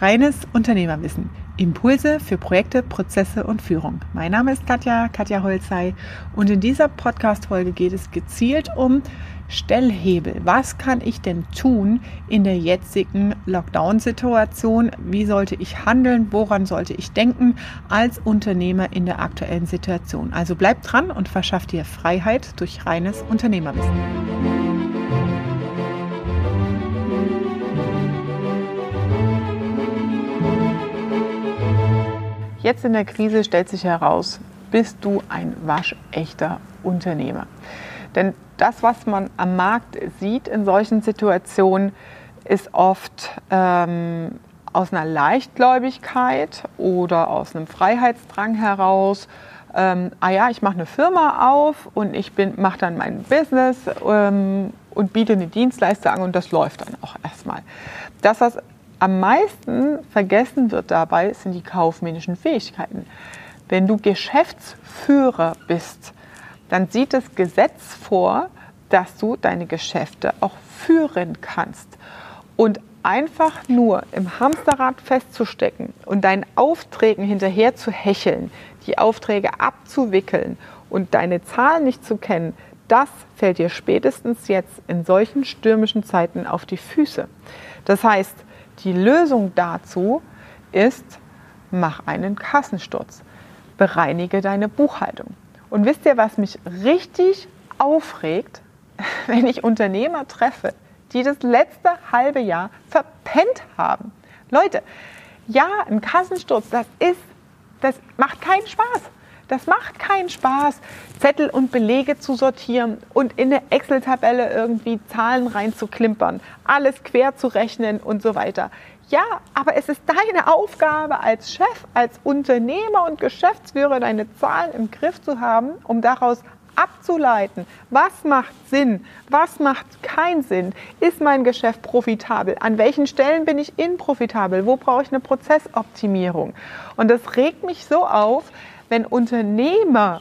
Reines Unternehmerwissen. Impulse für Projekte, Prozesse und Führung. Mein Name ist Katja, Katja Holzei und in dieser Podcast-Folge geht es gezielt um Stellhebel. Was kann ich denn tun in der jetzigen Lockdown-Situation? Wie sollte ich handeln? Woran sollte ich denken als Unternehmer in der aktuellen Situation? Also bleibt dran und verschafft dir Freiheit durch reines Unternehmerwissen. Jetzt in der Krise stellt sich heraus, bist du ein waschechter Unternehmer. Denn das, was man am Markt sieht in solchen Situationen, ist oft ähm, aus einer Leichtgläubigkeit oder aus einem Freiheitsdrang heraus. Ähm, ah ja, ich mache eine Firma auf und ich mache dann mein Business ähm, und biete eine Dienstleistung an und das läuft dann auch erstmal. Das, was am meisten vergessen wird dabei, sind die kaufmännischen Fähigkeiten. Wenn du Geschäftsführer bist, dann sieht das Gesetz vor, dass du deine Geschäfte auch führen kannst. Und einfach nur im Hamsterrad festzustecken und deinen Aufträgen hinterher zu hecheln, die Aufträge abzuwickeln und deine Zahlen nicht zu kennen, das fällt dir spätestens jetzt in solchen stürmischen Zeiten auf die Füße. Das heißt, die Lösung dazu ist, mach einen Kassensturz, bereinige deine Buchhaltung. Und wisst ihr, was mich richtig aufregt, wenn ich Unternehmer treffe, die das letzte halbe Jahr verpennt haben? Leute, ja, ein Kassensturz, das ist, das macht keinen Spaß. Das macht keinen Spaß, Zettel und Belege zu sortieren und in eine Excel-Tabelle irgendwie Zahlen reinzuklimpern, alles quer zu rechnen und so weiter. Ja, aber es ist deine Aufgabe als Chef, als Unternehmer und Geschäftsführer, deine Zahlen im Griff zu haben, um daraus abzuleiten, was macht Sinn, was macht keinen Sinn, ist mein Geschäft profitabel, an welchen Stellen bin ich inprofitabel, wo brauche ich eine Prozessoptimierung. Und das regt mich so auf, wenn Unternehmer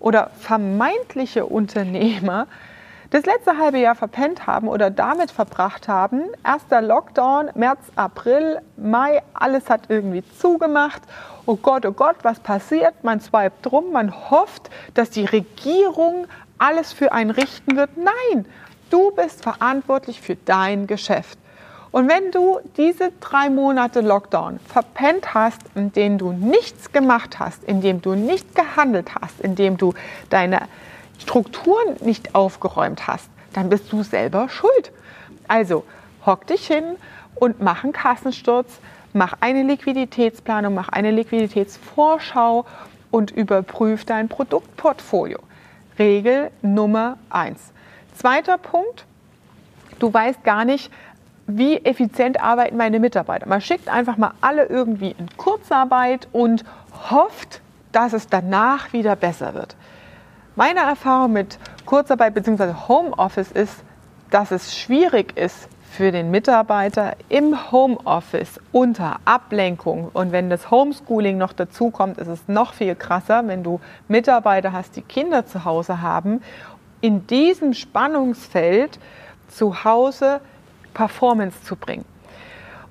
oder vermeintliche Unternehmer das letzte halbe Jahr verpennt haben oder damit verbracht haben, erster Lockdown, März, April, Mai, alles hat irgendwie zugemacht. Oh Gott, oh Gott, was passiert? Man swipet rum, man hofft, dass die Regierung alles für einen richten wird. Nein, du bist verantwortlich für dein Geschäft. Und wenn du diese drei Monate Lockdown verpennt hast, in denen du nichts gemacht hast, in dem du nicht gehandelt hast, in dem du deine Strukturen nicht aufgeräumt hast, dann bist du selber schuld. Also hock dich hin und mach einen Kassensturz, mach eine Liquiditätsplanung, mach eine Liquiditätsvorschau und überprüf dein Produktportfolio. Regel Nummer eins. Zweiter Punkt, du weißt gar nicht, wie effizient arbeiten meine Mitarbeiter. Man schickt einfach mal alle irgendwie in Kurzarbeit und hofft, dass es danach wieder besser wird. Meine Erfahrung mit Kurzarbeit bzw. Homeoffice ist, dass es schwierig ist für den Mitarbeiter im Homeoffice unter Ablenkung und wenn das Homeschooling noch dazu kommt, ist es noch viel krasser, wenn du Mitarbeiter hast, die Kinder zu Hause haben, in diesem Spannungsfeld zu Hause Performance zu bringen.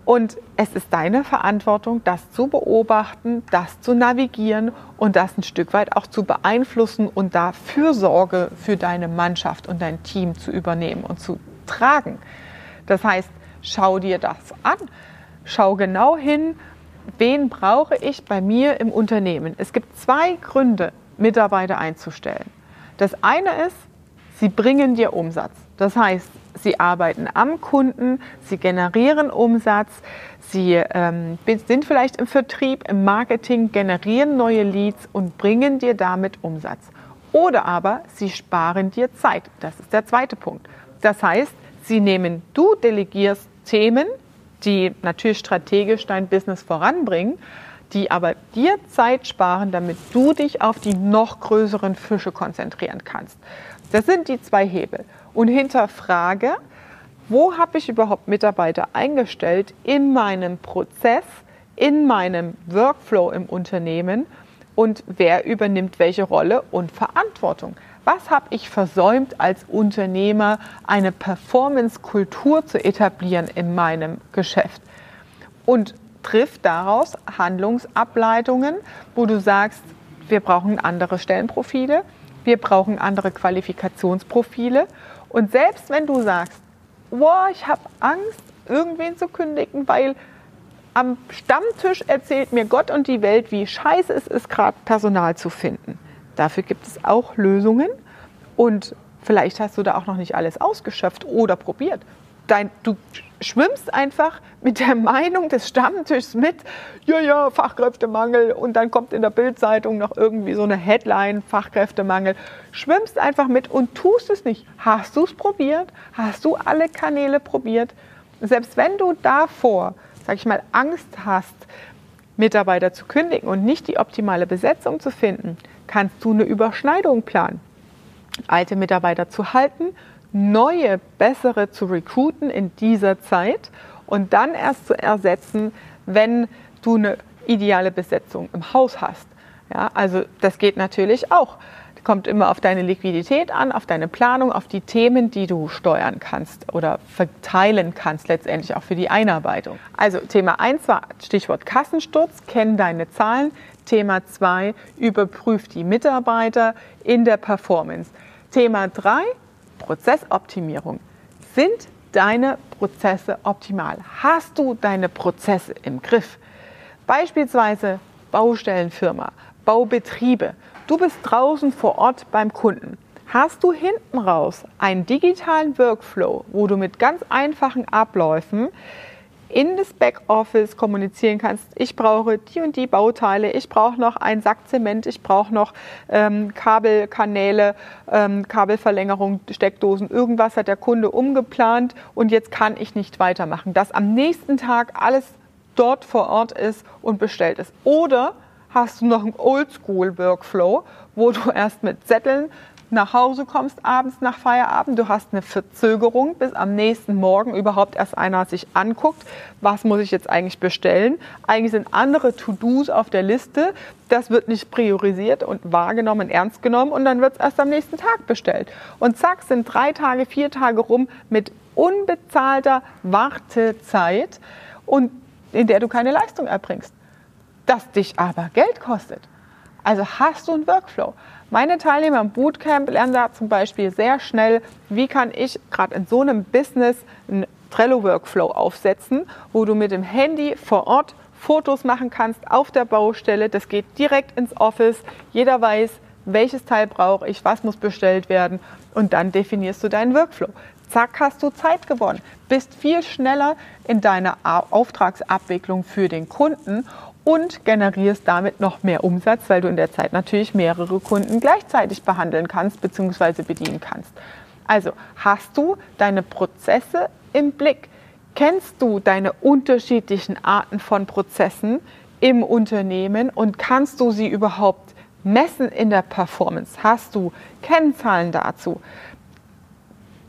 Und es ist deine Verantwortung, das zu beobachten, das zu navigieren und das ein Stück weit auch zu beeinflussen und da Fürsorge für deine Mannschaft und dein Team zu übernehmen und zu tragen. Das heißt, schau dir das an, schau genau hin, wen brauche ich bei mir im Unternehmen. Es gibt zwei Gründe, Mitarbeiter einzustellen. Das eine ist, sie bringen dir Umsatz. Das heißt, Sie arbeiten am Kunden, sie generieren Umsatz, sie ähm, sind vielleicht im Vertrieb, im Marketing, generieren neue Leads und bringen dir damit Umsatz. Oder aber sie sparen dir Zeit. Das ist der zweite Punkt. Das heißt, sie nehmen, du delegierst Themen, die natürlich strategisch dein Business voranbringen, die aber dir Zeit sparen, damit du dich auf die noch größeren Fische konzentrieren kannst. Das sind die zwei Hebel und hinterfrage, wo habe ich überhaupt Mitarbeiter eingestellt in meinem Prozess, in meinem Workflow im Unternehmen und wer übernimmt welche Rolle und Verantwortung. Was habe ich versäumt als Unternehmer, eine Performance-Kultur zu etablieren in meinem Geschäft? Und trifft daraus Handlungsableitungen, wo du sagst, wir brauchen andere Stellenprofile, wir brauchen andere Qualifikationsprofile. Und selbst wenn du sagst, boah, ich habe Angst, irgendwen zu kündigen, weil am Stammtisch erzählt mir Gott und die Welt, wie scheiße es ist, gerade Personal zu finden. Dafür gibt es auch Lösungen und vielleicht hast du da auch noch nicht alles ausgeschöpft oder probiert. Dein, du schwimmst einfach mit der Meinung des Stammtischs mit, ja, ja, Fachkräftemangel und dann kommt in der Bildzeitung noch irgendwie so eine Headline, Fachkräftemangel. Schwimmst einfach mit und tust es nicht. Hast du es probiert? Hast du alle Kanäle probiert? Selbst wenn du davor, sag ich mal, Angst hast, Mitarbeiter zu kündigen und nicht die optimale Besetzung zu finden, kannst du eine Überschneidung planen. Alte Mitarbeiter zu halten, neue, bessere zu recruiten in dieser Zeit und dann erst zu ersetzen, wenn du eine ideale Besetzung im Haus hast. Ja, also das geht natürlich auch. Kommt immer auf deine Liquidität an, auf deine Planung, auf die Themen, die du steuern kannst oder verteilen kannst, letztendlich auch für die Einarbeitung. Also Thema 1 war Stichwort Kassensturz, kenn deine Zahlen. Thema 2, überprüf die Mitarbeiter in der Performance. Thema 3, Prozessoptimierung. Sind deine Prozesse optimal? Hast du deine Prozesse im Griff? Beispielsweise Baustellenfirma, Baubetriebe. Du bist draußen vor Ort beim Kunden. Hast du hinten raus einen digitalen Workflow, wo du mit ganz einfachen Abläufen in das Backoffice kommunizieren kannst, ich brauche die und die Bauteile, ich brauche noch einen Sack Zement, ich brauche noch ähm, Kabelkanäle, ähm, Kabelverlängerung, Steckdosen, irgendwas hat der Kunde umgeplant und jetzt kann ich nicht weitermachen. Dass am nächsten Tag alles dort vor Ort ist und bestellt ist. Oder hast du noch einen Oldschool-Workflow, wo du erst mit Zetteln nach Hause kommst abends nach Feierabend, du hast eine Verzögerung, bis am nächsten Morgen überhaupt erst einer sich anguckt, was muss ich jetzt eigentlich bestellen. Eigentlich sind andere To-Dos auf der Liste, das wird nicht priorisiert und wahrgenommen, ernst genommen und dann wird es erst am nächsten Tag bestellt. Und zack, sind drei Tage, vier Tage rum mit unbezahlter Wartezeit und in der du keine Leistung erbringst. Das dich aber Geld kostet. Also hast du einen Workflow. Meine Teilnehmer im Bootcamp lernen da zum Beispiel sehr schnell, wie kann ich gerade in so einem Business einen Trello-Workflow aufsetzen, wo du mit dem Handy vor Ort Fotos machen kannst auf der Baustelle. Das geht direkt ins Office. Jeder weiß, welches Teil brauche ich, was muss bestellt werden und dann definierst du deinen Workflow. Zack, hast du Zeit gewonnen, bist viel schneller in deiner Auftragsabwicklung für den Kunden und generierst damit noch mehr Umsatz, weil du in der Zeit natürlich mehrere Kunden gleichzeitig behandeln kannst bzw. bedienen kannst. Also hast du deine Prozesse im Blick? Kennst du deine unterschiedlichen Arten von Prozessen im Unternehmen und kannst du sie überhaupt messen in der Performance? Hast du Kennzahlen dazu?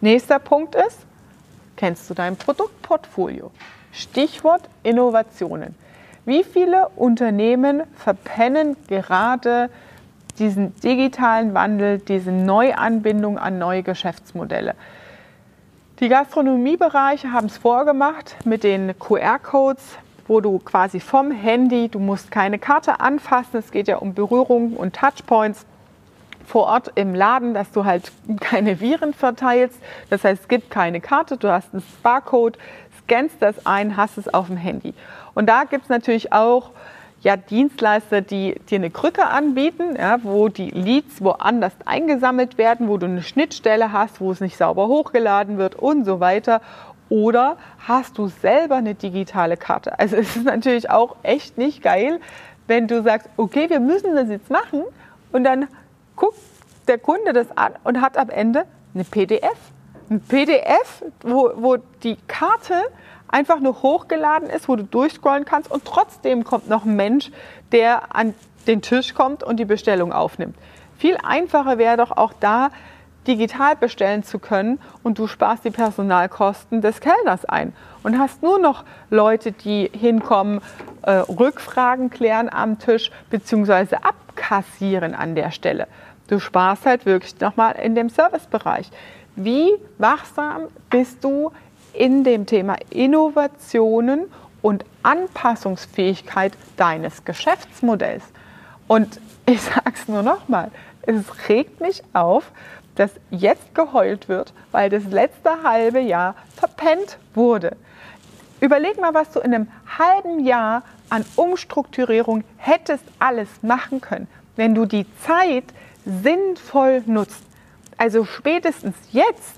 Nächster Punkt ist, kennst du dein Produktportfolio? Stichwort Innovationen. Wie viele Unternehmen verpennen gerade diesen digitalen Wandel, diese Neuanbindung an neue Geschäftsmodelle? Die Gastronomiebereiche haben es vorgemacht mit den QR-Codes, wo du quasi vom Handy, du musst keine Karte anfassen, es geht ja um Berührungen und Touchpoints vor Ort im Laden, dass du halt keine Viren verteilst. Das heißt, es gibt keine Karte, du hast einen Barcode, scannst das ein, hast es auf dem Handy. Und da gibt es natürlich auch ja, Dienstleister, die dir eine Krücke anbieten, ja, wo die Leads woanders eingesammelt werden, wo du eine Schnittstelle hast, wo es nicht sauber hochgeladen wird und so weiter. Oder hast du selber eine digitale Karte? Also es ist natürlich auch echt nicht geil, wenn du sagst, okay, wir müssen das jetzt machen und dann guckt der Kunde das an und hat am Ende eine PDF. Ein PDF, wo, wo die Karte einfach nur hochgeladen ist, wo du durchscrollen kannst und trotzdem kommt noch ein Mensch, der an den Tisch kommt und die Bestellung aufnimmt. Viel einfacher wäre doch auch da, digital bestellen zu können und du sparst die Personalkosten des Kellners ein und hast nur noch Leute, die hinkommen, äh, Rückfragen klären am Tisch bzw. abkassieren an der Stelle. Du sparst halt wirklich nochmal in dem Servicebereich. Wie wachsam bist du in dem Thema Innovationen und Anpassungsfähigkeit deines Geschäftsmodells. Und ich sage es nur nochmal, es regt mich auf, dass jetzt geheult wird, weil das letzte halbe Jahr verpennt wurde. Überleg mal, was du in einem halben Jahr an Umstrukturierung hättest alles machen können, wenn du die Zeit sinnvoll nutzt. Also spätestens jetzt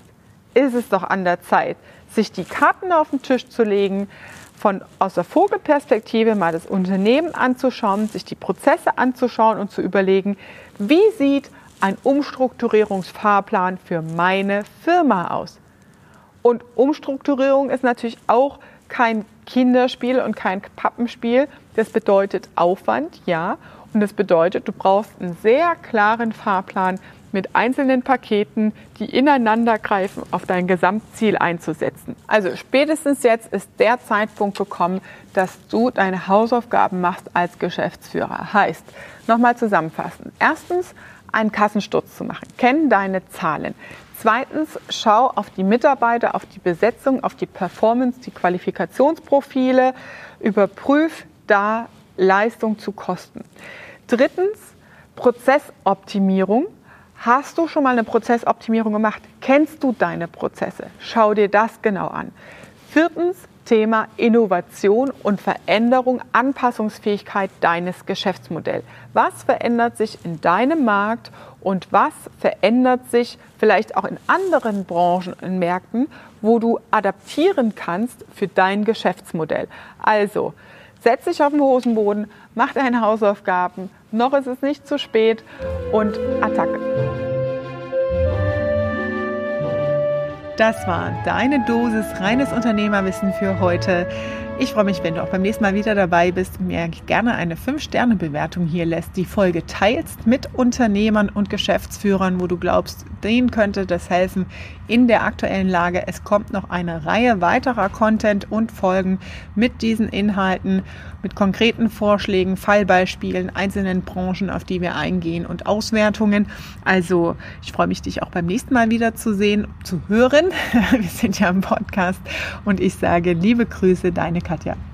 ist es doch an der Zeit, sich die Karten auf den Tisch zu legen, von aus der Vogelperspektive mal das Unternehmen anzuschauen, sich die Prozesse anzuschauen und zu überlegen, wie sieht ein Umstrukturierungsfahrplan für meine Firma aus? Und Umstrukturierung ist natürlich auch kein Kinderspiel und kein Pappenspiel. Das bedeutet Aufwand, ja. Und das bedeutet, du brauchst einen sehr klaren Fahrplan mit einzelnen Paketen, die ineinander greifen, auf dein Gesamtziel einzusetzen. Also spätestens jetzt ist der Zeitpunkt gekommen, dass du deine Hausaufgaben machst als Geschäftsführer. Heißt, nochmal zusammenfassen. Erstens, einen Kassensturz zu machen. Kenn deine Zahlen. Zweitens, schau auf die Mitarbeiter, auf die Besetzung, auf die Performance, die Qualifikationsprofile. Überprüf da Leistung zu Kosten. Drittens, Prozessoptimierung. Hast du schon mal eine Prozessoptimierung gemacht? Kennst du deine Prozesse? Schau dir das genau an. Viertens, Thema Innovation und Veränderung, Anpassungsfähigkeit deines Geschäftsmodells. Was verändert sich in deinem Markt und was verändert sich vielleicht auch in anderen Branchen und Märkten, wo du adaptieren kannst für dein Geschäftsmodell. Also, setz dich auf den Hosenboden, mach deine Hausaufgaben, noch ist es nicht zu spät und Attacke. Das war deine Dosis reines Unternehmerwissen für heute. Ich freue mich, wenn du auch beim nächsten Mal wieder dabei bist und mir gerne eine 5-Sterne-Bewertung hier lässt, die Folge teilst mit Unternehmern und Geschäftsführern, wo du glaubst, denen könnte das helfen in der aktuellen Lage. Es kommt noch eine Reihe weiterer Content und Folgen mit diesen Inhalten, mit konkreten Vorschlägen, Fallbeispielen, einzelnen Branchen, auf die wir eingehen und Auswertungen. Also ich freue mich, dich auch beim nächsten Mal wieder zu sehen, zu hören. Wir sind ja im Podcast und ich sage liebe Grüße, deine Katja.